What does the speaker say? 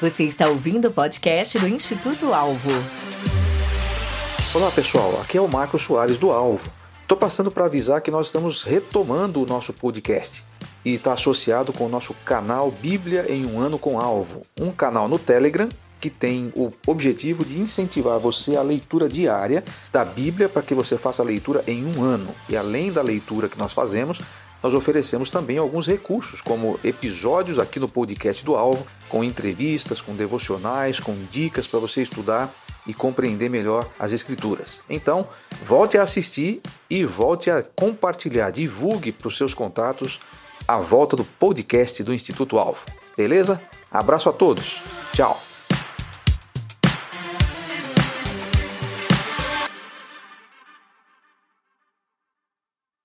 Você está ouvindo o podcast do Instituto Alvo. Olá pessoal, aqui é o Marcos Soares do Alvo. Estou passando para avisar que nós estamos retomando o nosso podcast e está associado com o nosso canal Bíblia em um Ano com Alvo, um canal no Telegram que tem o objetivo de incentivar você a leitura diária da Bíblia para que você faça a leitura em um ano. E além da leitura que nós fazemos, nós oferecemos também alguns recursos, como episódios aqui no podcast do Alvo, com entrevistas, com devocionais, com dicas para você estudar e compreender melhor as Escrituras. Então, volte a assistir e volte a compartilhar, divulgue para os seus contatos a volta do podcast do Instituto Alvo. Beleza? Abraço a todos. Tchau.